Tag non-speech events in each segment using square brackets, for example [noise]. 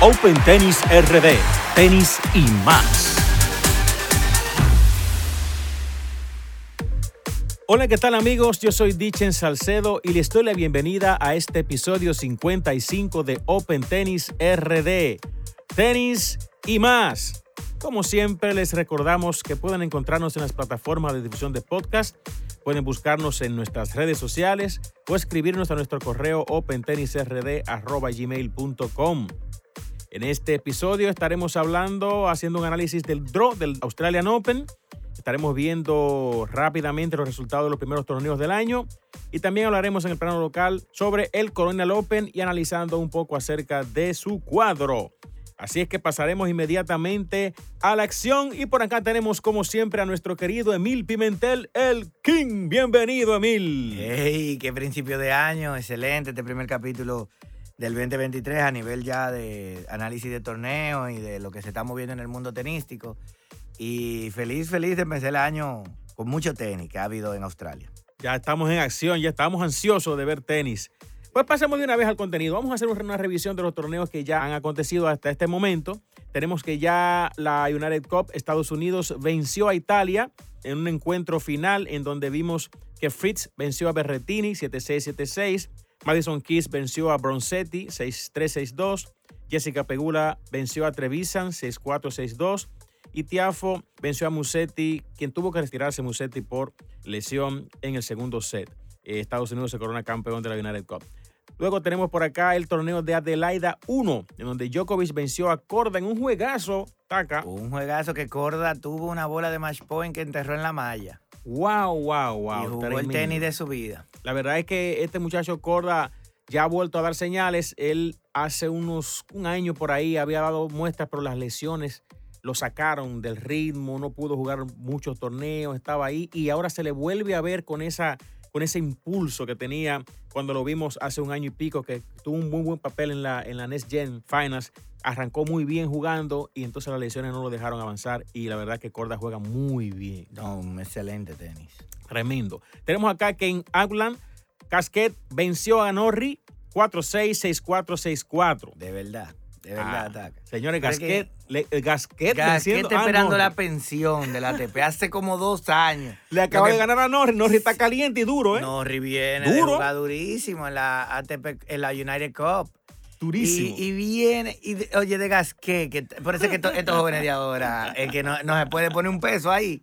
Open Tennis RD, tenis y más. Hola, ¿qué tal amigos? Yo soy Dichen Salcedo y les doy la bienvenida a este episodio 55 de Open Tennis RD, tenis y más. Como siempre, les recordamos que pueden encontrarnos en las plataformas de difusión de podcast, pueden buscarnos en nuestras redes sociales o escribirnos a nuestro correo opentennisrd.gmail.com. En este episodio estaremos hablando, haciendo un análisis del draw del Australian Open. Estaremos viendo rápidamente los resultados de los primeros torneos del año y también hablaremos en el plano local sobre el Colonial Open y analizando un poco acerca de su cuadro. Así es que pasaremos inmediatamente a la acción y por acá tenemos como siempre a nuestro querido Emil Pimentel, el King. Bienvenido Emil. ¡Hey! ¡Qué principio de año! Excelente este primer capítulo del 2023 a nivel ya de análisis de torneos y de lo que se está moviendo en el mundo tenístico. Y feliz, feliz de empezar el año con mucho tenis que ha habido en Australia. Ya estamos en acción, ya estamos ansiosos de ver tenis. Pues pasemos de una vez al contenido. Vamos a hacer una revisión de los torneos que ya han acontecido hasta este momento. Tenemos que ya la United Cup Estados Unidos venció a Italia en un encuentro final en donde vimos que Fritz venció a Berretini 7-6, 7-6. Madison Keys venció a Bronzetti 6-3, 6-2. Jessica Pegula venció a Trevisan 6-4, 6-2. Y Tiafo venció a Musetti, quien tuvo que retirarse Musetti por lesión en el segundo set. Eh, Estados Unidos se corona campeón de la United Cup. Luego tenemos por acá el torneo de Adelaida 1, en donde Djokovic venció a Corda en un juegazo. Un juegazo que Corda tuvo una bola de match point que enterró en la malla. Wow, wow, wow. Y jugó el tenis de su vida. La verdad es que este muchacho Corda ya ha vuelto a dar señales. Él hace unos un año por ahí había dado muestras, pero las lesiones lo sacaron del ritmo, no pudo jugar muchos torneos, estaba ahí y ahora se le vuelve a ver con esa con ese impulso que tenía cuando lo vimos hace un año y pico, que tuvo un muy buen papel en la, en la Next Gen Finals. Arrancó muy bien jugando y entonces las lesiones no lo dejaron avanzar. Y la verdad que Corda juega muy bien. No, un excelente tenis. Tremendo. Tenemos acá que en Auckland, Casquet venció a Norri 4-6, 6-4, 6-4. De verdad. De verdad, ataca. Señores, Gasquet, le, eh, Gasquet, Gasquet está a esperando la pensión de la ATP hace como dos años. Le acaba de ganar a Norri. Norri está caliente y duro, ¿eh? Norri viene Duro. durísimo en la ATP, en la United Cup. Durísimo. Y, y viene, y oye, de Gasquet, que por eso es que to- estos jóvenes de ahora, el que no, no se puede poner un peso ahí.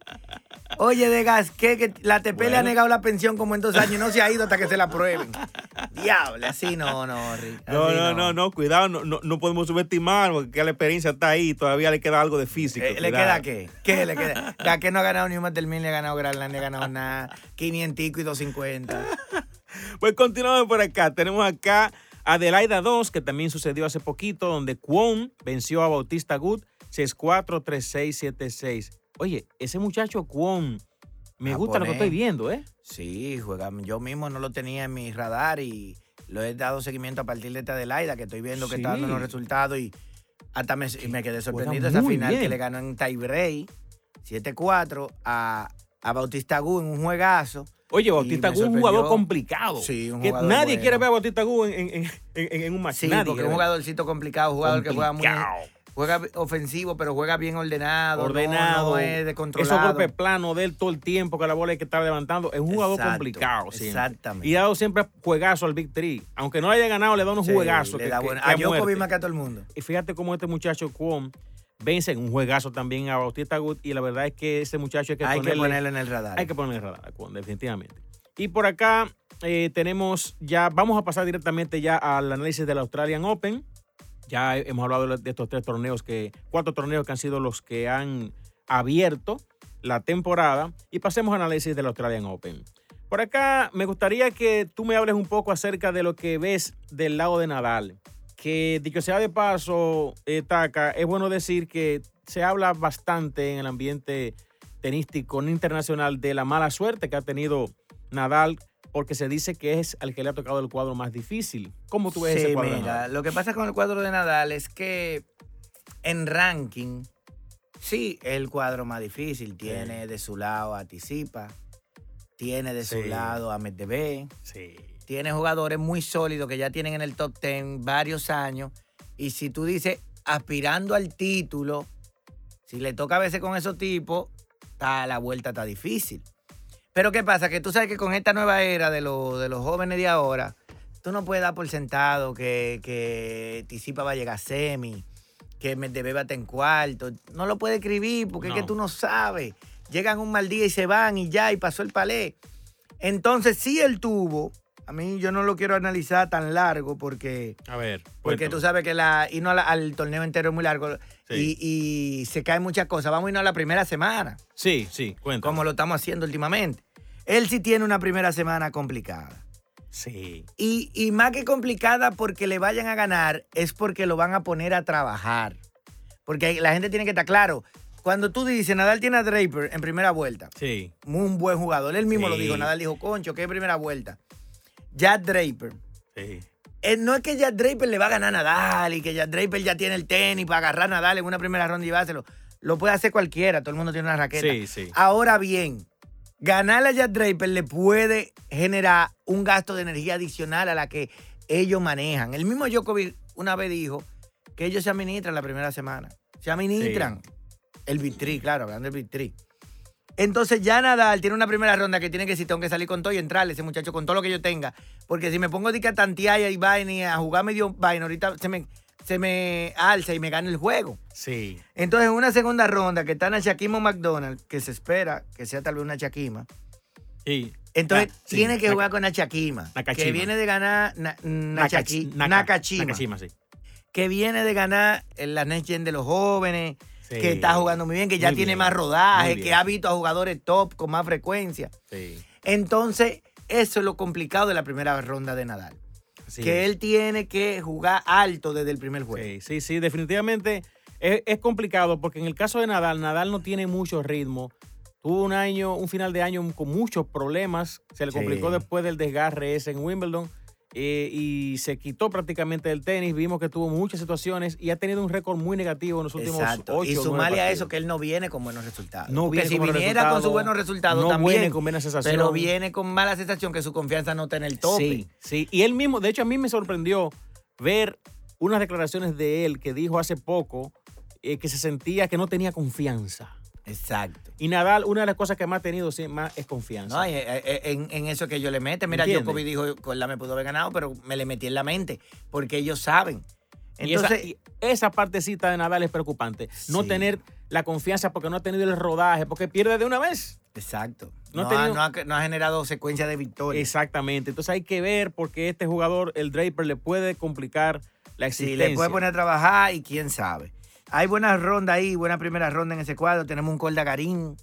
Oye, de Gasquet, que la ATP le ha negado la pensión como en dos años y no se ha ido hasta que se la prueben. Diablo, así no, no, Rick. No, no, no, no, cuidado, no, no, no podemos subestimar porque la experiencia está ahí, todavía le queda algo de físico. Eh, ¿Le queda qué? ¿Qué le queda? Gasquet no ha ganado ni un Mil, le ha ganado Granland, le ha ganado nada. 500 y 250. Pues continuamos por acá. Tenemos acá Adelaida 2, que también sucedió hace poquito, donde Kwon venció a Bautista Good 6-4, 3-6, 7-6. Oye, ese muchacho Kwon, me gusta lo que Japonés. estoy viendo, ¿eh? Sí, juega. Yo mismo no lo tenía en mi radar y lo he dado seguimiento a partir de esta Adelaida, que estoy viendo que está dando los resultados y hasta me, me quedé sorprendido esa final bien. que le ganó en tiebreak 7-4 a, a Bautista Gu en un juegazo. Oye, Bautista Gu es un jugador complicado. Sí, un que jugador nadie bueno. quiere ver a Bautista Gu en, en, en- un match. Sí, nadie porque es un jugadorcito complicado, un jugador que juega muy juega ofensivo, pero juega bien ordenado, no- ordenado, no, es esos descontrolado. golpes planos de él todo el tiempo que la bola hay que estar levantando. Es un jugador Exacto, complicado. siempre. exactamente. Y ha dado siempre juegazo al Big Three. Aunque no haya ganado, le da unos Sí, juegazos. le que- da que- que a Djokovic más que a todo el mundo. Y fíjate cómo este muchacho Kwon vence en un juegazo también a Bautista Good. Y la verdad es que ese muchacho hay que Hay que ponerle, en el radar. hay que ponerle radar a Kwon, definitivamente. Y por acá eh, tenemos ya, vamos a pasar directamente ya al análisis del Australian Open. Ya hemos hablado de estos tres torneos, que cuatro torneos que han sido los que han abierto la temporada. Y pasemos al análisis del Australian Open. Por acá me gustaría que tú me hables un poco acerca de lo que ves del lado de Nadal. Que dicho sea de paso, eh, Taka, es bueno decir que se habla bastante en el ambiente tenístico internacional de la mala suerte que ha tenido Nadal porque se dice que es al que le ha tocado el cuadro más difícil. ¿Cómo tú ves Sí, ese cuadro? mira, lo que pasa con el cuadro de Nadal es que en ranking, sí, es el cuadro más difícil. Tiene de su lado a Tisipa, tiene de su lado a Medvedev, Sí. Tiene jugadores muy sólidos que ya tienen en el top 10 varios años Y si tú dices aspirando al título, si le toca a veces con esos tipos, está, la vuelta está difícil. Pero ¿qué pasa? Que tú sabes que con esta nueva era de, lo- de los jóvenes de ahora, tú no puedes dar por sentado que, que Tisipa va a llegar a semi, que Medvedev va a estar en cuarto. No lo puedes escribir porque es que tú no sabes. Llegan un mal día y se van y ya, y pasó el palé. Entonces, sí él tuvo, a mí yo no lo quiero analizar tan largo porque, A ver. porque tú sabes que la, irnos a la- al torneo entero es muy largo Sí. y, y se caen muchas cosas. Vamos a irnos a la primera semana, Sí, sí, cuéntame. como lo estamos haciendo últimamente. Él sí tiene una primera semana complicada. Sí. Y, y más que complicada porque le vayan a ganar, es porque lo van a poner a trabajar. Porque la gente tiene que estar claro. Cuando tú dices, Nadal tiene a Draper en primera vuelta, Sí. un buen jugador. Él mismo lo dijo. Nadal dijo, concho, qué primera vuelta. Jack Draper. Sí. Eh, no es que Jack Draper le va a ganar a Nadal y que Jack Draper ya tiene el tenis para agarrar a Nadal en una primera ronda y llevárselo. Lo puede hacer cualquiera, todo el mundo tiene una raqueta. Sí, sí. Ahora bien, ganarle a Jack Draper le puede generar un gasto de energía adicional a la que ellos manejan. El mismo Djokovic una vez dijo que ellos se administran la primera semana. Se administran. El vitri, claro, hablando del vitri. Entonces ya Nadal tiene una primera ronda que tiene que decir, tengo que salir con todo y entrarle ese muchacho con todo lo que yo tenga. Porque si me pongo de que a tantear y vaina y a jugar medio vaina, ahorita se me, se me alza y me gana el juego. Sí. Entonces, en una segunda ronda que está Shakima McDonald, que se espera que sea tal vez una Shakima, Sí. entonces Ah, sí. tiene que jugar con Nachakima, que viene de ganar na, Nachaki- Naka- Nakashima, Nakashima, sí. que viene de ganar la Next Gen de los jóvenes, Sí. que está jugando muy bien, que ya Muy tiene bien, más rodaje, que ha visto a jugadores top con más frecuencia. Sí. Entonces, eso es lo complicado de la primera ronda de Nadal. Que él tiene que jugar alto desde el primer juego. Sí, sí, sí, definitivamente es, es complicado porque en el caso de Nadal, Nadal no tiene mucho ritmo. Tuvo un año, un final de año con muchos problemas. Se le Sí. complicó después del desgarre ese en Wimbledon eh, y se quitó prácticamente del tenis. Vimos que tuvo muchas situaciones y ha tenido un récord muy negativo en los últimos Exacto. ocho Y sumarle a eso que él no viene con buenos resultados. No Porque viene si con viniera con sus buenos resultados no también. viene con buena sensación. Pero viene con mala sensación que su confianza no está en el tope. Sí, sí. Y él mismo, de hecho, a mí me sorprendió ver unas declaraciones de él que dijo hace poco eh, que se sentía que no tenía confianza. Exacto. Y Nadal, una de las cosas que más ha tenido sí, más es confianza. No, eh, eh, en, en eso que yo le mete. Mira, ¿Entiendes? Djokovic dijo, con la me pudo haber ganado, pero me le metí en la mente. Porque ellos saben. y, esa, Entonces, y esa partecita de Nadal es preocupante. No tener la confianza porque no ha tenido el rodaje, porque pierde de una vez. exacto. no No, ha ha, tenido- no ha- no ha generado secuencia de victorias. Exactamente. Entonces hay que ver porque este jugador, el Draper, le puede complicar la Sí, existencia. le puede poner a trabajar y quién sabe. Hay buenas rondas ahí, buena primera ronda en ese cuadro. Tenemos un Corda Garín.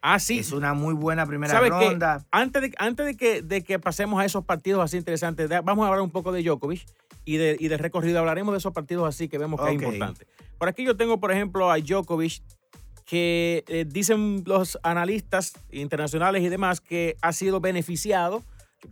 Ah, sí. Es una muy buena primera ronda. Antes, de, antes de, que, de que pasemos a esos partidos así interesantes, vamos a hablar un poco de Djokovic y, de, y del recorrido. Hablaremos de esos partidos así que vemos que es importante. Por aquí yo tengo, por ejemplo, a Djokovic, que eh, dicen los analistas internacionales y demás que ha sido beneficiado.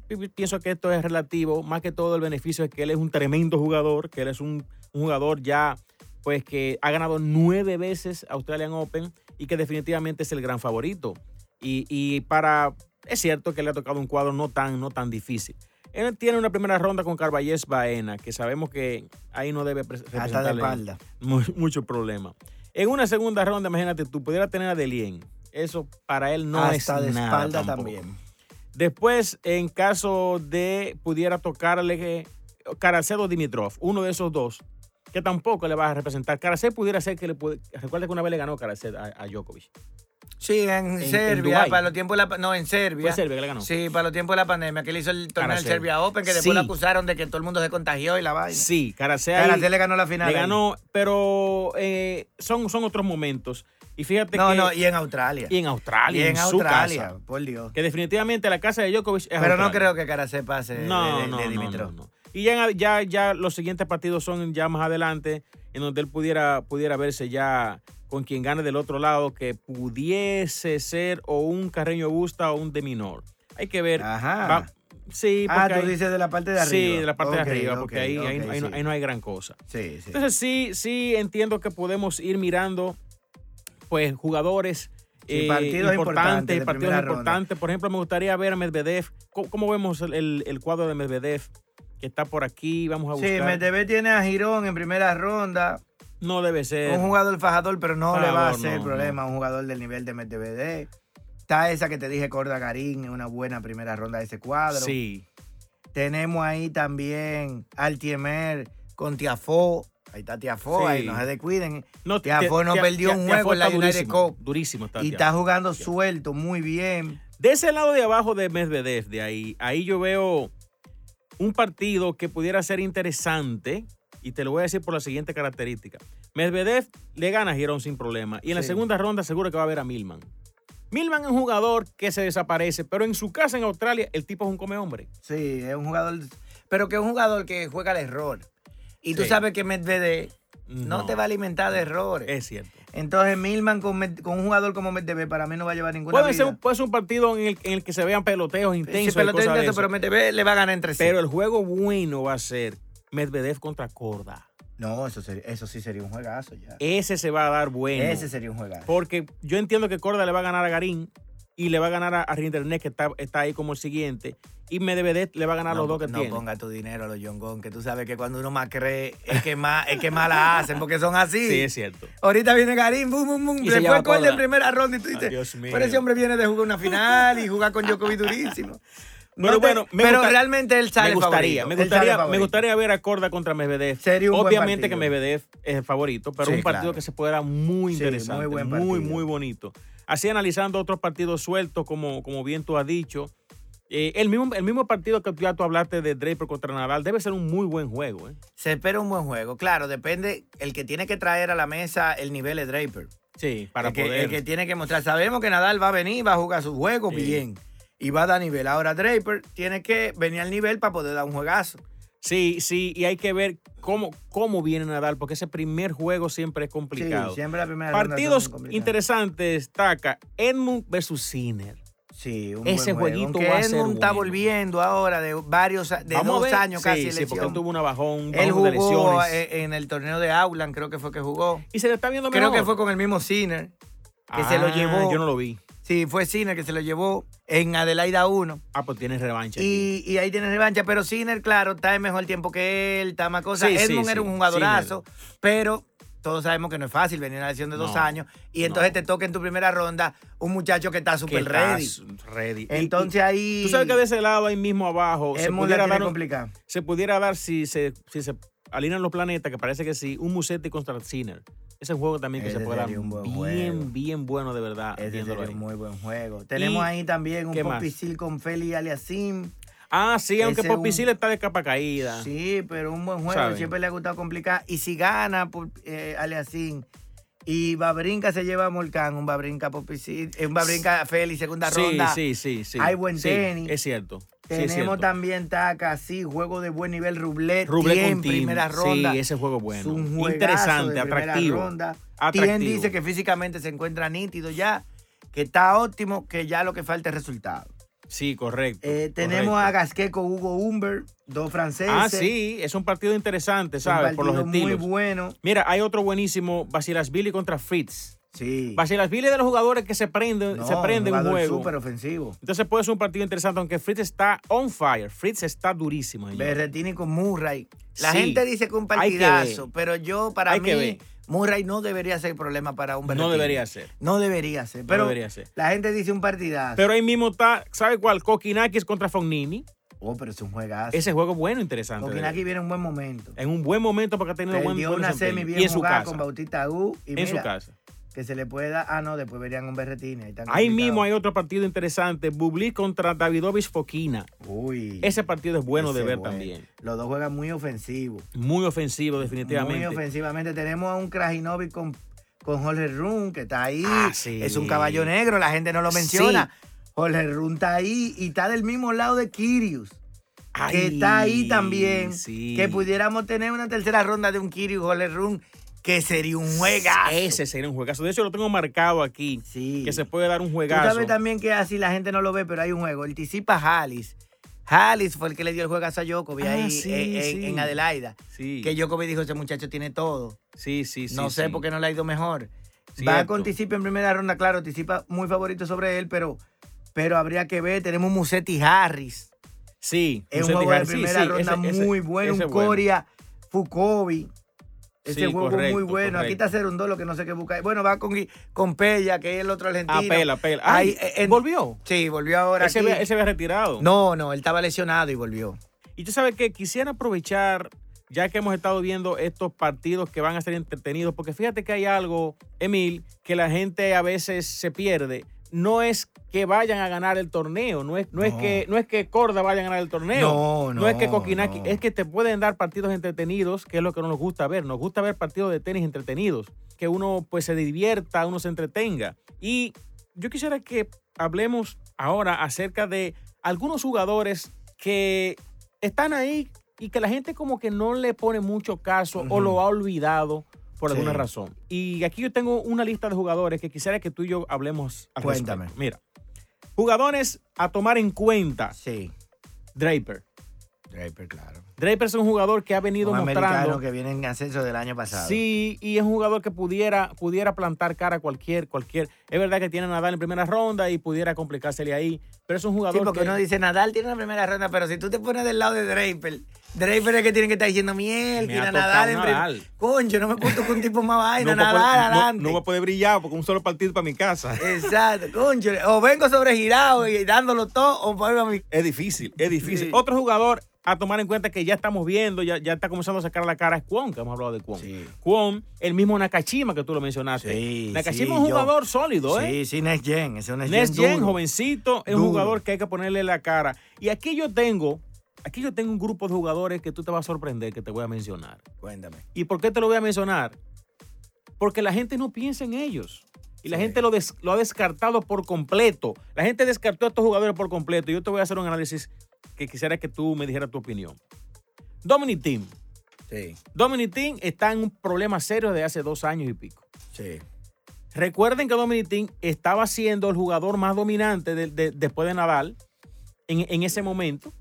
Yo pienso que esto es relativo. Más que todo el beneficio es que él es un tremendo jugador, que él es un, un jugador ya pues que ha ganado nueve veces Australian Open y que definitivamente es el gran favorito. Y, y para, es cierto que le ha tocado un cuadro no tan, no tan difícil. Él tiene una primera ronda con Carballés Baena, que sabemos que ahí no debe pre- Hasta de representarle espalda. mu- mucho problema. En una segunda ronda, imagínate, tú pudieras tener a Delien. Eso para él no es Hasta de nada espalda tampoco. también. Después, en caso de pudiera tocarle eh, Karacedo Dimitrov, uno de esos dos, que tampoco le va a representar. Karacev pudiera ser que le puede. Recuerda que una vez le ganó Karacev a, a Djokovic. Sí, en, en Serbia, para los tiempos de la... No, en Serbia. Fue Serbia que le ganó. Sí, para los tiempos de la pandemia, que le hizo el torneo del Karasev. Serbia Open, que después lo acusaron de que todo el mundo se contagió y la vaina. Sí, Karasev le ganó la final. le ahí. ganó, pero eh, son, son otros momentos. Y fíjate No, que. no, y en Australia. y en Australia, Y en en, su Australia, casa. por Dios. Que definitivamente la casa de Djokovic es Pero no Australia. creo que Karasev pase de- No, de, no, de no, Dimitrov. no, no. Y ya, ya, ya los siguientes partidos son ya más adelante, en donde él pudiera, pudiera verse ya con quien gane del otro lado, que pudiese ser o un Carreño Busta o un de Minor. Hay que ver. Ajá. Va- sí, ah, tú dices de la parte de arriba. Sí, de la parte de arriba, porque ahí, ahí- no, sí. ahí no hay gran cosa. Sí, sí. Entonces sí, sí entiendo que podemos ir mirando, pues, jugadores eh, partidos importantes partidos ronda. importantes. Por ejemplo, me gustaría ver a Medvedev. ¿Cómo, cómo vemos el, el- el cuadro de Medvedev? Que está por aquí. Vamos a Sí, buscar. Medvedev tiene a Girón en primera ronda. No debe ser. Un jugador fajador, pero no le va a hacer no, problema a un jugador del nivel de Medvedev. Está esa que te dije, Corda Garín, en una buena primera ronda de ese cuadro. Sí. Tenemos ahí también Altiemer con Tiafó. Ahí está Tiafó, Sí. ahí no se descuiden. No, Tiafó no perdió un juego en la United durísimo, Cup. Durísimo está Y está jugando suelto, muy bien. De ese lado de abajo de Medvedev, de ahí, ahí yo veo un partido que pudiera ser interesante y te lo voy a decir por la siguiente característica. Medvedev le gana a Girón sin problema y en la segunda ronda seguro que va a ver a Milman. Milman es un jugador que se desaparece, pero en su casa en Australia el tipo es un come hombre. Sí, es un jugador, pero que es un jugador que juega al error. Y tú sabes que Medvedev no, No. te va a alimentar de errores. Es cierto. Entonces Milman con, con un jugador como Medvedev para mí no va a llevar ninguna Puede ser, puede ser un partido en el, en el que se vean peloteos Sí, intensos. y peloteo intenso, pero Medvedev le va a ganar entre sí. Pero el juego bueno va a ser Medvedev contra Corda. no, eso, sería- eso sí sería un juegazo ya. Ese se va a dar bueno. Ese sería un juegazo. Porque yo entiendo que Corda le va a ganar a Garín y le va a ganar a, a Rindernet, que está, está ahí como el siguiente. Y Medvedev le va a ganar no, los dos que no tiene. ponga tu dinero a los Yongón, que tú sabes que cuando uno más cree es que más, es que más la hacen, porque son así. Sí, es cierto. Ahorita viene Garín, bum, bum, bum. Después Corda. en primera ronda y tú Ay, dices, Dios mío. pero ese hombre viene de jugar una final y jugar con Djokovic durísimo. Pero No te- bueno, me pero gusta- realmente él sale me gustaría, favorito, me gustaría, me gustaría ver a Corda contra Medvedev. Sería un buen Obviamente que. Medvedev es el favorito, pero Sí, un partido claro. que se puede dar muy Sí, interesante, muy muy, buen muy, partido. bonito. Así analizando otros partidos sueltos, como, como bien tú has dicho. Eh, el, mismo, el mismo partido que ya tú hablaste de Draper contra Nadal debe ser un muy buen juego. ¿eh? Se espera un buen juego. Claro, depende. El que tiene que traer a la mesa el nivel de Draper. Sí, para el que, poder. el que tiene que mostrar. Sabemos que Nadal va a venir, va a jugar su juego Sí. bien. Y va a dar nivel. Ahora Draper tiene que venir al nivel para poder dar un juegazo. Sí, sí, y hay que ver cómo, cómo viene Nadal, porque ese primer juego siempre es complicado. Sí, siempre la primera Partidos interesantes, Taca. Edmund versus Sinner. Sí, un Ese buen jueguito va a ser Edmund está bueno. volviendo ahora de varios, de Vamos dos años casi sí, porque él tuvo una bajón, un Él de jugó lesiones. eh, en el torneo de Auckland, creo que fue que jugó. y se le está viendo Creo mejor. que fue con el mismo Sinner, que se lo Ah, llevó. Yo no lo vi. Sí, fue Sinner que se lo llevó en Adelaida 1. Ah, pues tienes revancha. Y, y ahí tiene revancha, pero Sinner, claro, está en mejor tiempo que él, está más cosas. Sí, Edmund sí, era un jugadorazo, pero todos sabemos que no es fácil venir a una lesión de dos años y entonces no. te toca en tu primera ronda un muchacho que está súper ready. ready. Y- Entonces y ahí. Tú sabes que de ese lado, ahí mismo abajo, se Edmund la pudiera, dar, complicada. se pudiera dar si se, si se alinean los planetas, que parece que sí, un Musetti contra Sinner. Ese juego también que Ese se puede dar sería un buen bien, juego. bien bueno de verdad. Ese sería un muy buen juego. Tenemos ¿Y ahí también un? Popisil con Feli Aliasim. Ah, sí, aunque Poppy un- sí le está de capa caída. Sí, pero un buen juego. Siempre le ha gustado complicar. Y si gana por eh, Aliasim y Babrinca se lleva a Molcán, un Babrinca Popisil, eh, un Babrinca Feli, segunda Sí, ronda. sí, sí, sí. Hay buen Sí, tenis. Es cierto. sí, es Tenemos cierto. también Taca, sí, juego de buen nivel, Rublet, Tim. primera ronda. Sí, ese juego es bueno. Es un Interesante, de atractivo. ronda. Atractivo. Tien dice que físicamente se encuentra nítido ya, que está óptimo, que ya lo que falta es resultado. Sí, correcto. Eh, tenemos correcto. a Gasquet con Hugo Humber, dos franceses. Ah, sí, es un partido interesante, un ¿sabes? Por los partido muy estilos. bueno. Mira, hay otro buenísimo, Basilasvili contra Fritz. Sí. Basilasvili es de los jugadores que se prenden, No, se prenden un jugador juego. súper ofensivo. Entonces puede ser un partido interesante, aunque Fritz está on fire. Fritz está durísimo. Berretini con Murray. La Sí. gente dice que un que partidazo, pero yo, para Hay que mí, ver. Murray no debería ser problema para un No Berretini. debería ser. No debería ser. Pero debería ser. la gente dice un partidazo. Pero ahí mismo está, ¿sabe cuál? Kokinakis contra Fognini. oh, pero es un juegazo. Ese juego es bueno, interesante. Kokinaki viene en un buen momento. En un buen momento porque ha tenido buen Perdió buen una desempeño. semi Y bien en su casa. con Bautista U. Y en su mira, casa. Que se le puede dar. Ah, no, después verían un Berretini. Ahí, mismo hay otro partido interesante. Bublik contra Davidovich Fokina. Uy. Ese partido es bueno de ver también. Los dos juegan muy ofensivos. Muy ofensivo, definitivamente. Muy ofensivamente. Tenemos a un Krajinovic con, con Jorge Run, que está ahí. Ah, sí. Es un caballo negro, la gente no lo menciona. Jorge Run está ahí y está del mismo lado de Kirius. que Ay, está ahí también. sí. Que pudiéramos tener una tercera ronda de un Kirius Jorge Run, que sería un juegazo. Ese sería un juegazo. De hecho, lo tengo marcado aquí. Sí. Que se puede dar un Tú juegazo. sabes también que así la gente no lo ve, pero hay un juego. El Tisipa Hallis. Hallis fue el que le dio el juegazo a Djokovic Ah, ahí sí, en, en- sí. en Adelaida. Sí. Que Djokovic dijo, ese muchacho tiene todo. sí, sí, sí. no sé sí. por qué no le ha ido mejor. Va Cierto. con Tisipa en primera ronda, claro, Tisipa muy favorito sobre él, pero, pero habría que ver. Tenemos Musetti Harris. Sí. Es un juego de primera sí, ronda ese- ese- muy bueno. ese Un bueno. Coria, Fukovi. Ese Sí, juego correcto, muy bueno. Aquí está Cerundolo que no sé qué busca. Bueno, va con, con Pella, que es el otro argentino. Ah, Ay, eh, en- ¿Volvió? Sí, volvió ahora Él se, aquí. había, él se había retirado. No, no, él estaba lesionado y volvió. Y tú sabes que quisiera aprovechar, ya que hemos estado viendo estos partidos que van a ser entretenidos, porque fíjate que hay algo, Emil, que la gente a veces se pierde. No es que vayan a ganar el torneo, no es, no es, No. que, no es que Corda vaya a ganar el torneo. No, No es que no, Coquinaki, no. es que te pueden dar partidos entretenidos, que es lo que nos gusta ver. Nos gusta ver partidos de tenis entretenidos, que uno pues se divierta, uno se entretenga. Y yo quisiera que hablemos ahora acerca de algunos jugadores que están ahí y que la gente como que no le pone mucho caso o lo ha olvidado por Sí. alguna razón. Y aquí yo tengo una lista de jugadores que quisiera que tú y yo hablemos al Cuéntame. respecto. Mira, jugadores a tomar en cuenta. Sí. Draper. Draper, claro. Draper es un jugador que ha venido Un americano mostrando. que viene en ascenso del año pasado. Sí, y es un jugador que pudiera, pudiera plantar cara a cualquier, cualquier. Es verdad que tiene a Nadal en primera ronda y pudiera complicársele ahí, pero es un Sí, jugador porque que uno dice Nadal tiene una primera ronda, pero si tú te pones del lado de Draper, Draper es que tiene que estar diciendo miel, Me tiene ha a Nadal tocado en primer- Nadal. Concho, no me puedo con un tipo más [laughs] vaina, no, no- adelante. no va a poder brillar porque un solo partido para mi casa. [laughs] Exacto, concho. O vengo sobregirado y dándolo todo, o vuelvo a mi. Es difícil, es difícil. Sí. Otro jugador a tomar en cuenta que ya estamos viendo, ya, ya está comenzando a sacar la cara es Kwon, que hemos hablado de Kwon. Sí. Kwon, el mismo Nakashima que tú lo mencionaste. Sí, Nakashima sí, es un yo- jugador sólido, ¿eh? Sí, sí, Next Gen. Es un Next, Next Gen. Gen, duro. jovencito, es un jugador que hay que ponerle la cara. Y aquí yo tengo, aquí yo tengo un grupo de jugadores que tú te vas a sorprender que te voy a mencionar. Cuéntame. ¿Y por qué te lo voy a mencionar? Porque la gente no piensa en ellos. Y la Sí. gente lo, des- lo ha descartado por completo. La gente descartó a estos jugadores por completo. Y yo te voy a hacer un análisis que quisiera que tú me dijeras tu opinión. Dominic Team. Sí, Dominic Team está en un problema serio de hace dos años y pico. sí. Recuerden que Dominic Thiem estaba siendo el jugador más dominante de- de- después de Nadal en, en ese momento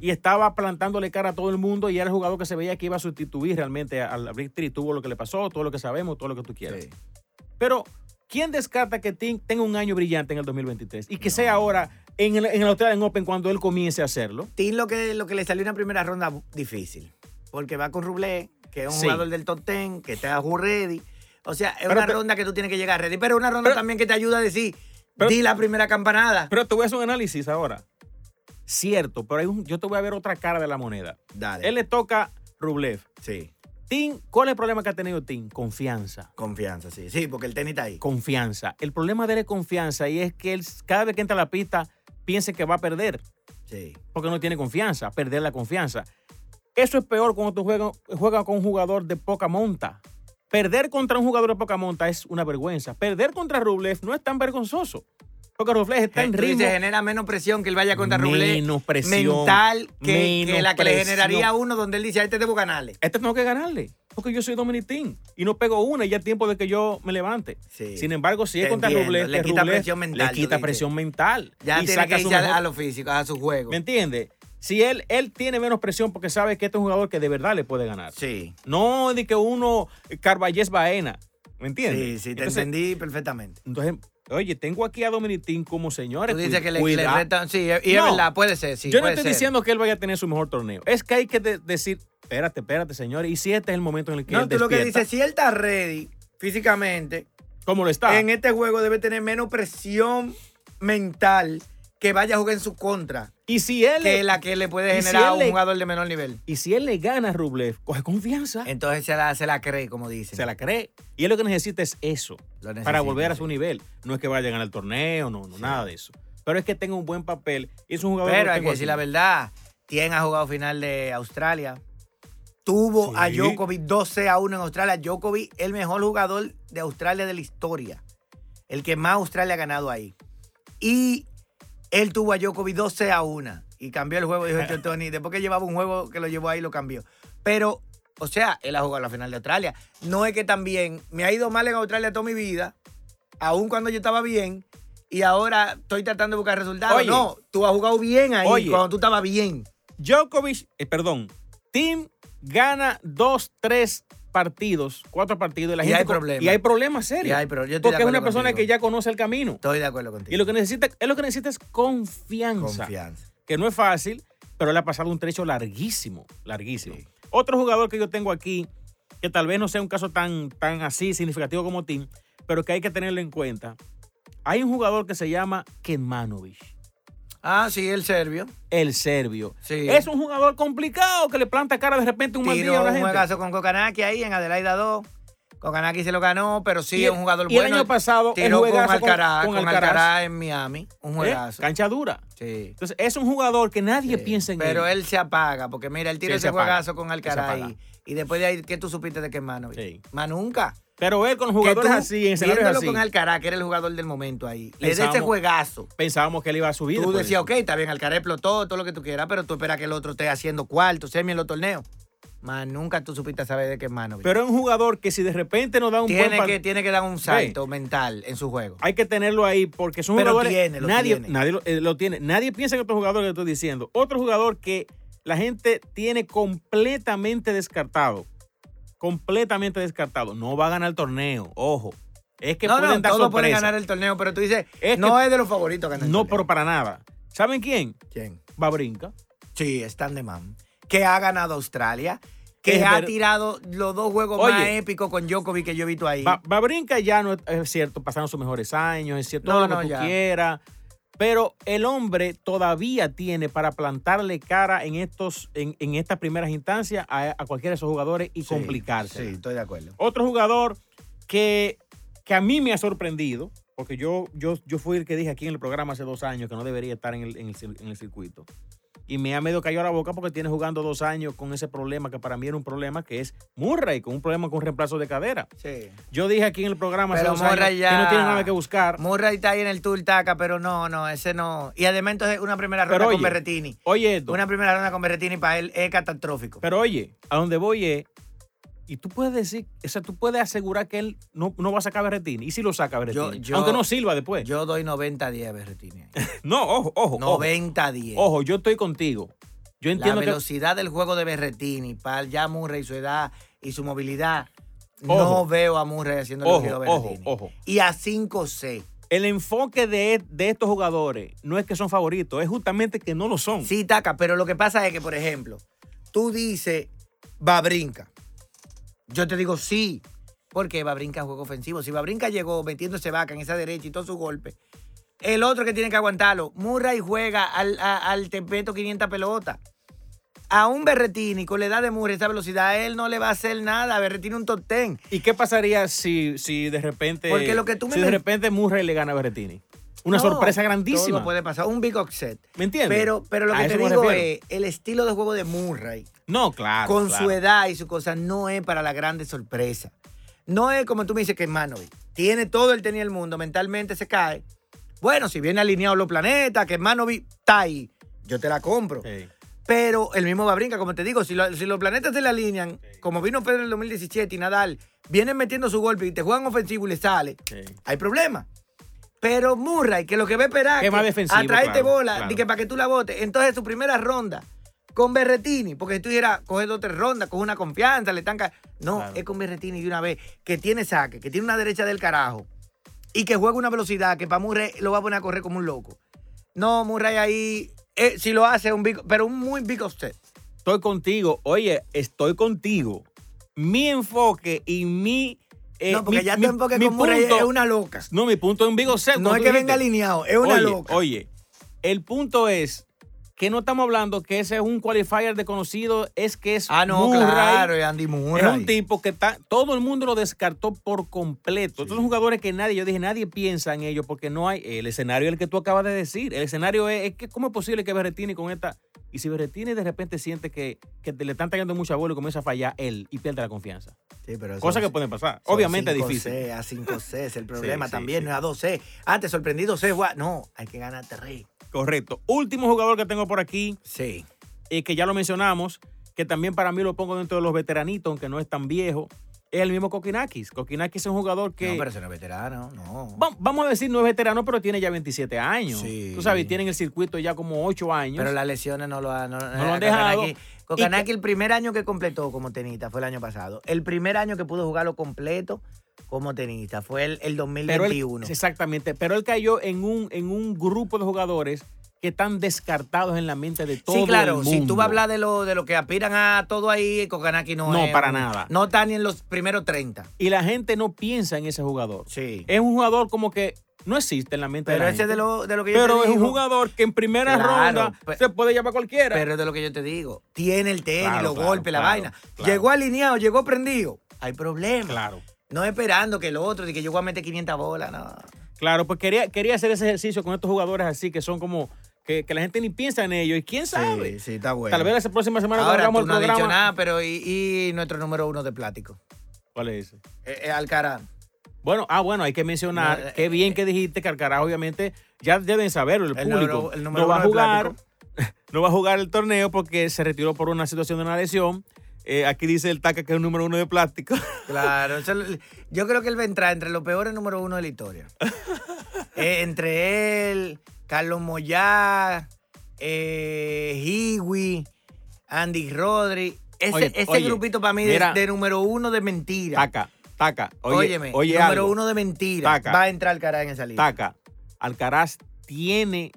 y estaba plantándole cara a todo el mundo y era el jugador que se veía que iba a sustituir realmente al Victory. Tuvo lo que le pasó, todo lo que sabemos, todo lo que tú quieras. Sí. Pero, ¿quién descarta que Thiem tenga un año brillante en el 2023 y que sea ahora en el, en el Australian Open cuando él comience a hacerlo? Tim lo que, lo que le salió en la primera ronda difícil. Porque va con Rublé, que es un Sí. jugador del top 10, que está ready. O sea, es Pero una ronda que tú tienes que llegar ready. Pero es una ronda Pero- también que te ayuda a decir, di la primera campanada. Pero te voy a hacer un análisis ahora. Cierto, pero hay un- yo te voy a ver otra cara de la moneda. Dale. Él le toca Rublev. Sí, Tim, ¿cuál es el problema que ha tenido Tim? Confianza. confianza, sí. Sí, porque el tenis está ahí. Confianza. El problema de él es confianza y es que él cada vez que entra a la pista piensa que va a perder Sí. porque no tiene confianza, perder la confianza. Eso es peor cuando tú juegas, juegas con un jugador de poca monta. Perder contra un jugador de poca monta es una vergüenza. Perder contra Rublev no es tan vergonzoso. Porque Rublev está en ritmo. dices, genera menos presión que él vaya contra Rublé. Menos presión. Mental que, Menos que la que le generaría a uno donde él dice, a este debo ganarle. Este tengo que ganarle. Porque yo soy Dominic Thiem y no pego una y ya es tiempo de que yo me levante. Sí. Sin embargo, si es contra. Rublev, Le quita Rublev presión mental, Le quita presión mental. Ya y tiene saca que a lo físico, a su juego. ¿Me entiendes? Si él, él tiene menos presión porque sabe que este es un jugador que de verdad le puede ganar. Sí. No de que uno Carballés Baena. ¿Me entiendes? Sí, sí, te entonces, entendí perfectamente. entonces, oye, tengo aquí a Dominic Thiem como señores. Tú dices que le, le retan. Sí, y es No. verdad, puede ser, sí. Yo no estoy ser. diciendo que él vaya a tener su mejor torneo. Es que hay que de- decir, espérate, espérate, señores. Y si este es el momento en el que No, él tú lo que despierta, dices, si él está ready físicamente, ¿cómo lo está? en este juego debe tener menos presión mental que vaya a jugar en su contra y si él que le- la que le puede si generar a un le- jugador de menor nivel. y si él le gana a Rublev, coge confianza. Entonces se la, se la cree, como dicen. se la cree. Y él lo que necesita es eso. Para volver a sí. su nivel. No es que vaya a ganar el torneo, no, no, nada de eso. Pero es que tenga un buen papel. Y es un jugador Pero hay que decir la verdad. Tien ha jugado final de Australia. Tuvo a. Djokovic 12 a 1 en Australia. Djokovic, el mejor jugador de Australia de la historia. El que más Australia ha ganado ahí. Y él tuvo a Djokovic 12 a 1. Y cambió el juego, dijo [laughs] el Tony. Después que llevaba un juego que lo llevó ahí, lo cambió. Pero, o sea, él ha jugado la final de Australia. No es que también me ha ido mal en Australia toda mi vida, aun cuando yo estaba bien. Y ahora estoy tratando de buscar resultados. Oye. no, tú has jugado bien ahí Oye. cuando tú estabas bien. Djokovic, eh, perdón, Team gana dos, tres partidos, cuatro partidos. la Y gente hay problemas. Y hay problemas serios. Y hay yo porque es una persona contigo. que ya conoce el camino. Estoy de acuerdo contigo. Y lo que necesita, es lo que necesita es confianza. Confianza. Que no es fácil. pero él ha pasado un trecho larguísimo, larguísimo. Sí. Otro jugador que yo tengo aquí, que tal vez no sea un caso tan, tan así significativo como Tim, pero que hay que tenerlo en cuenta. Hay un jugador que se llama Kemanovic, Ah, sí, el serbio. el serbio. Sí. Es un jugador complicado que le planta cara de repente un Tiró a la un juegazo con Kokanaki ahí en Adelaida 2. Kokanaki se lo ganó, pero sí es un jugador y el bueno. año pasado, el tiró con juegazo con- Alcaraz, con con, Alcaraz. Alcaraz en Miami. Un ¿Eh? juegazo. Cancha dura. Sí. Entonces, es un jugador que nadie Sí. piensa en Pero él. él se apaga, porque mira, él tiró Sí, se ese juegazo con Alcaraz y, y después de ahí, ¿qué tú supiste de que Mano? Sí. Más nunca. Pero él con jugadores tú, así, en escenarios así, con Alcaraz, que era el jugador del momento ahí, le de ese juegazo. pensábamos que él iba a subir. Tú decías, ok, está bien, Alcaraz explotó, todo lo que tú quieras, pero tú esperas que el otro esté haciendo cuarto, semi en los torneos. Más nunca tú supiste saber de qué mano. Pero es un jugador que si de repente nos da un tiene que, tiene que dar un salto mental en su juego. hay que tenerlo ahí porque son Pero jugadores tiene, lo nadie tiene. nadie lo, eh, lo tiene nadie piensa en otro jugador que estoy diciendo otro jugador que la gente tiene completamente descartado completamente descartado no va a ganar el torneo ojo es que no, pueden no, dar todos pueden ganar el torneo, pero tú dices, Es no que- es de los favoritos ganar el no torneo. pero para nada saben quién ¿Quién? va a brincar Sí, Stan de Man. Que ha ganado Australia. Que Es ha ver- tirado los dos juegos Oye. más épicos con Djokovic que yo he visto ahí. Babrinka ya no es, es cierto, pasaron sus mejores años, es cierto, No, todo lo no, que tú ya. quieras. Pero el hombre todavía tiene para plantarle cara en estos, en, en estas primeras instancias a, a cualquiera de esos jugadores y Sí, complicarse. Sí, estoy de acuerdo. Otro jugador que, que a mí me ha sorprendido, porque yo, yo, yo fui el que dije aquí en el programa hace dos años que no debería estar en el, en el en el circuito. Y me ha medio cayó a la boca porque tiene jugando dos años con ese problema que para mí era un problema que es Murray, con un problema con reemplazo de cadera. Sí. Yo dije aquí en el programa hace Pero dos años Murray que ya- no tiene nada que buscar. Murray está ahí en el Tour Taca, pero no, no, ese no. Y además entonces una primera ronda con Berretini. Oye, esto, Una primera ronda con Berretini para él es catastrófico. pero oye, a donde voy es, y tú puedes decir, o sea, tú puedes asegurar que él no, no va a sacar Berretini. ¿Y si lo saca Berretini? Yo- yo- Aunque no sirva después. Yo doy 90-10 a Berretini. [laughs] no, ojo, ojo. ojo. 90-10. Ojo, yo estoy contigo. Yo La entiendo que... velocidad del juego de Berretini para ya Murray, su edad y su movilidad. Ojo. No veo a Murray haciendo lo que Ojo, a ojo, Berretini. ojo. Y a 5C. El enfoque de, de estos jugadores no es que son favoritos, es justamente que no lo son. Sí, Taca, pero lo que pasa es que, por ejemplo, tú dices Babrinca. Yo te digo sí, porque Babrinca es juego ofensivo. Si Babrinca llegó metiéndose vaca en esa derecha y todo su golpe, el otro que tiene que aguantarlo, Murray juega al, a- al Tempeto 500 pelotas. A un Berretini con la edad de Murray, esa velocidad, a él no le va a hacer nada. Berretini un top 10. ¿Y qué pasaría si, si de repente... Porque lo que tú me si de repente Murray le gana a Berretini? Una No, sorpresa grandísima. Todo puede pasar. Un big upset. ¿Me entiendes? Pero, pero lo A que te digo es, el estilo de juego de Murray No, claro. con claro. su edad y su cosa, no es para la grande sorpresa. No es como tú me dices que Manovic tiene todo el tenía el mundo, mentalmente se cae. Bueno, si viene alineado los planetas, que Manovic está ahí, yo te la compro. Sí. Pero el mismo va a brincar, como te digo, si, lo- si los planetas se le alinean, como vino Pedro en el 2017 y Nadal, vienen metiendo su golpe y te juegan ofensivo y le sale, Sí. hay problema. Pero Murray, que lo que va a esperar Que es más defensivo, a traerte claro, bola, claro. di que para que tú la botes. Entonces, su primera ronda con Berretini, porque si tú dijeras, coge dos o tres rondas, coge una confianza, le tanca. No, Claro. es con Berretini de una vez, que tiene saque, que tiene una derecha del carajo y que juega una velocidad que para Murray lo va a poner a correr como un loco. No, Murray ahí, eh, si lo hace, un big, pero un muy big upset. Estoy contigo. Oye, estoy contigo. Mi enfoque y mi... eh, no, porque mi- ya mi- enfoque mi punto- es una loca. No, mi punto es un Vigo set. No es que venga alineado, es una oye, loca. Oye, el punto es que no estamos hablando que ese es un qualifier desconocido, es que es ah, no, Murray. claro, Andy Murray. Es un tipo que está, todo el mundo lo descartó por completo. Estos son jugadores que nadie, yo dije, nadie piensa en ellos porque no hay, el escenario es el que tú acabas de decir. El escenario es, es que cómo es posible que Berretini con esta, y si Berretini de repente siente que, que le están trayendo mucha bola y comienza a fallar él y pierde la confianza. Sí, pero eso- Cosa que pueden pasar. Obviamente es 5C, difícil. A 5C es el [laughs] problema sí, también, sí. no es a 2C. Ah, te sorprendí 2C, guau. No, hay que ganar 3. Correcto. Último jugador que tengo por aquí, Sí. eh, que ya lo mencionamos, que también para mí lo pongo dentro de los veteranitos, aunque no es tan viejo, es el mismo Kokinakis. Kokinakis es un jugador que... No, pero ese no es veterano, no. Va- Vamos a decir, no es veterano, pero tiene ya 27 años. Sí. Tú sabes, tiene en el circuito ya como 8 años. Pero las lesiones no lo han, no, lo han dejado. Kokanaki- Kokanaki, el primer año que completó como tenista fue el año pasado. El primer año que pudo jugarlo completo como tenista fue el, el Pero él- 2021. exactamente. Pero él cayó en un, en un grupo de jugadores que están descartados en la mente de todo Sí, claro, el si tú vas a hablar de lo, de lo que aspiran a todo ahí, Kokanaki no No, es para nada. No está ni en los primeros 30. Y la gente no piensa en ese jugador. Sí. Es un jugador como que no existe en la mente Pero de la ese es gente. de lo, de lo que yo Pero te es un jugador que en primera Claro, ronda se puede llevar cualquiera. Pero es de lo que yo te digo. Tiene el tenis, Claro, los claro, golpes, la vaina. Llegó alineado, llegó prendido. Hay problema. claro. No esperando que el otro, de que yo voy a meter 500 bolas, no. Claro, pues quería, quería hacer ese ejercicio con estos jugadores así que son como que, que la gente ni piensa en ellos. Y quién sabe. Sí, sí, está bueno. Tal vez la próxima semana Ahora tú el no has programa. dicho nada, pero y, y nuestro número uno de plático. ¿Cuál es ese? Eh, eh, Alcaraz. Bueno, ah, bueno, hay que mencionar, No, eh, qué bien que dijiste que Alcaraz, obviamente, ya deben saberlo el, El público. número- el número no va a jugar, [laughs] no va a jugar el torneo porque se retiró por una situación de una lesión. Eh, aquí dice el Taca que es el número uno de plástico. [laughs] Claro, eso yo creo que él va a entrar entre los peores número uno de la historia. [laughs] Eh, entre él, Carlos Moyá, eh, Hiwi, Andy Rodri. Ese, Oye, ese oye, grupito para mí mira. de, de número uno de mentira. Taca, Taca. Oye, Óyeme, oye número algo. uno de mentira. Taca. Va a entrar Alcaraz en esa lista. Taca, Alcaraz tiene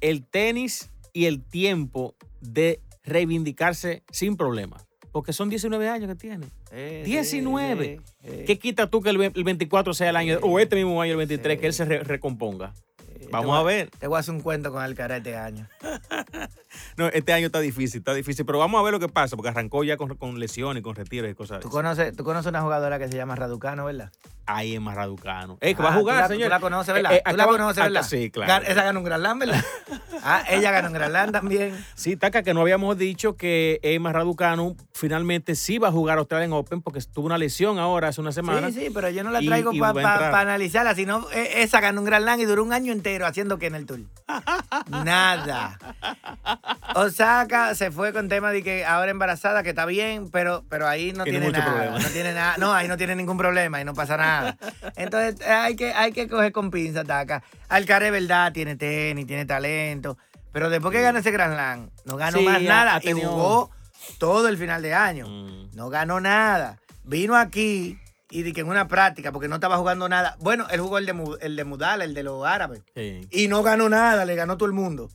el tenis y el tiempo de reivindicarse sin problemas. Porque son 19 años que tiene. Eh, 19. sí, sí, ¿Qué quita tú que el, ve- el 24 sea el año, o este mismo año, el 23, Sí. que él se re- recomponga? sí. Vamos voy a ver. Te voy a hacer un cuento con Alcaraz este año. [laughs] No, este año está difícil, está difícil, pero vamos a ver lo que pasa, porque arrancó ya con, con lesiones, con retiros y cosas ¿Tú conoces, tú conoces una jugadora que se llama Raducano, ¿verdad? Más raducano. Eh, que va a Ah, jugar, tú la, señor. Tú la conoces, ¿verdad? Eh, eh, tú la conoces, ¿verdad? Sí, claro. Esa ganó un Gran Slam, ¿verdad? [laughs] ah, ella ganó un Gran Slam también. Sí, Taca, que no habíamos dicho que Emma Raducanu finalmente sí va a jugar Australian Open porque tuvo una lesión ahora hace una semana. Sí, sí, pero yo no la Y- traigo y para va a entrar. analizarla, sino eh, esa ganó un Gran Slam y duró un año entero haciendo que en el tour. Nada. [laughs] Osaka se fue con tema de que ahora embarazada, que está bien, pero, pero ahí no Tiene nada. problema. No tiene nada. No, ahí no tiene ningún problema, ahí no pasa nada. [laughs] Entonces hay que, hay que coger con pinza, Taca. Alcaraz, verdad, tiene tenis, tiene talento. Pero después que ganó ese Grand Slam, no ganó Sí, más nada y jugó todo el final de año. Mm. No ganó nada. Vino aquí y di que en una práctica, porque no estaba jugando nada. Bueno, él jugó el de, el de Mudala, el de los árabes. Sí. Y no ganó nada, le ganó todo el mundo.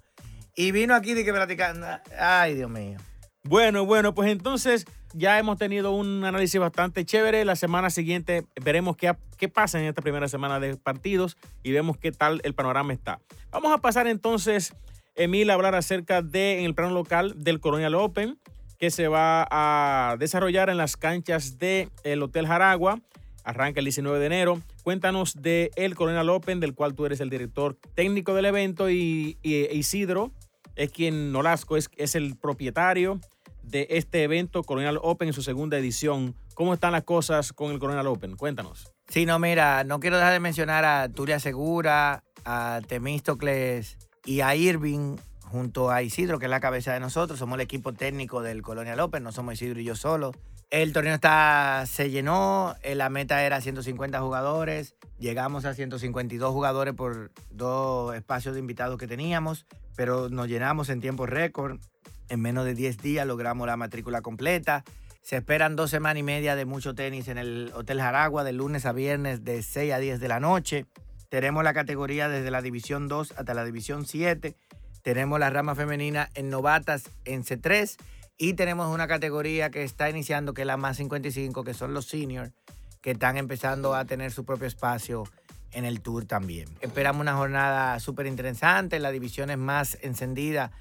Y vino aquí de que practicando. Ay, Dios mío. Bueno, bueno, pues entonces ya hemos tenido un análisis bastante chévere. La semana siguiente veremos qué, qué pasa en esta primera semana de partidos y vemos qué tal el panorama está. Vamos a pasar entonces, Emil, a hablar acerca de, el plano local, del Colonial Open, que se va a desarrollar en las canchas del Hotel Jaragua. Arranca el 19 de enero. Cuéntanos del el Colonial Open, del cual tú eres el director técnico del evento, y, y Isidro es quien, Nolasco, es, es el propietario de este evento Colonial Open en su segunda edición. ¿Cómo están las cosas con el Colonial Open? Cuéntanos. Sí, no, mira, no quiero dejar de mencionar a Turia Segura, a Temístocles y a Irving, junto a Isidro, que es la cabeza de nosotros. Somos el equipo técnico del Colonial Open, no somos Isidro y yo solo. El torneo está, se llenó, eh, la meta era 150 jugadores, llegamos a 152 jugadores por dos espacios de invitados que teníamos, pero nos llenamos en tiempo récord. En menos de 10 días logramos la matrícula completa. Se esperan dos semanas y media de mucho tenis en el Hotel Jaragua, de lunes a viernes, de 6 a 10 de la noche. Tenemos la categoría desde la División 2 hasta la División 7. Tenemos la rama femenina en novatas en C3. Y tenemos una categoría que está iniciando, que es la más 55, que son los seniors, que están empezando a tener su propio espacio en el tour también. Esperamos una jornada súper interesante, las divisiones más encendidas,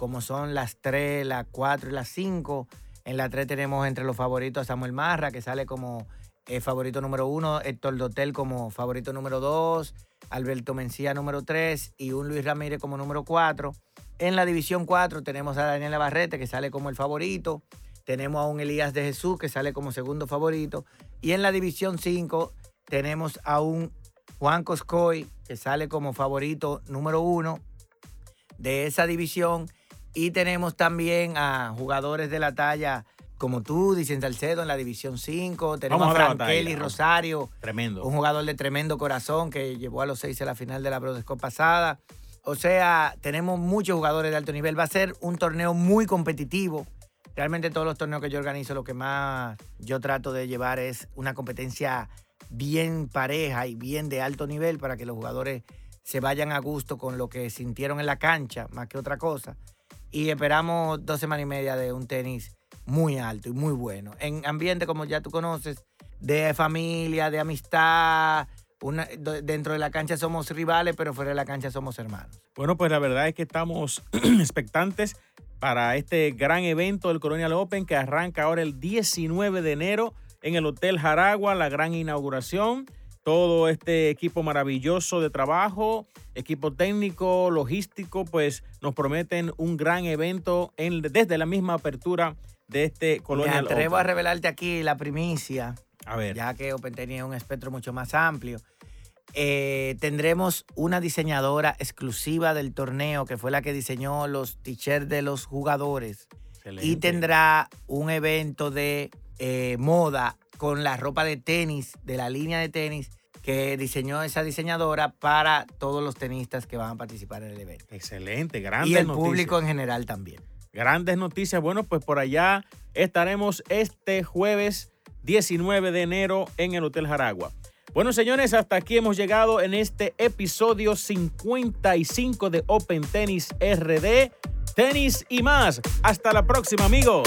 como son las 3, las 4 y las 5. En la 3 tenemos entre los favoritos a Samuel Marra, que sale como eh, favorito número 1, Héctor Dotel como favorito número 2, Alberto Mencía número 3 y un Luis Ramírez como número 4. En la división 4 tenemos a Daniel Navarrete, que sale como el favorito. Tenemos a un Elías de Jesús, que sale como segundo favorito. Y en la división 5 tenemos a un Juan Coscoy, que sale como favorito número 1 de esa división. Y tenemos también a jugadores de la talla como tú, dicen Salcedo, en la división 5. Tenemos Vamos a a. Rosario, Tremendo. un jugador de tremendo corazón que llevó a los seis a la final de la Brodesco pasada. O sea, tenemos muchos jugadores de alto nivel. Va a ser un torneo muy competitivo. Realmente todos los torneos que yo organizo, lo que más yo trato de llevar es una competencia bien pareja y bien de alto nivel para que los jugadores se vayan a gusto con lo que sintieron en la cancha, más que otra cosa. Y esperamos dos semanas y media de un tenis muy alto y muy bueno. En ambiente, como ya tú conoces, de familia, de amistad. Una, dentro de la cancha somos rivales, pero fuera de la cancha somos hermanos. Bueno, pues la verdad es que estamos [clears throat] expectantes para este gran evento del Colonial Open que arranca ahora el 19 de enero en el Hotel Jaragua, la gran inauguración. Todo este equipo maravilloso de trabajo, equipo técnico, logístico, pues nos prometen un gran evento en- desde la misma apertura de este Me Colonial atrevo a revelarte aquí la primicia, A ver, ya que Open tenía un espectro mucho más amplio. Eh, tendremos una diseñadora exclusiva del torneo que fue la que diseñó los t-shirts de los jugadores. excelente. Y tendrá un evento de eh, moda con la ropa de tenis, de la línea de tenis que diseñó esa diseñadora para todos los tenistas que van a participar en el evento. Excelente, grandes Y el noticias. público en general también. Grandes noticias. Bueno, pues por allá estaremos este jueves 19 de enero en el Hotel Jaragua. Bueno, señores, hasta aquí hemos llegado en este episodio 55 de Open Tennis RD. Tenis y más. Hasta la próxima, amigos.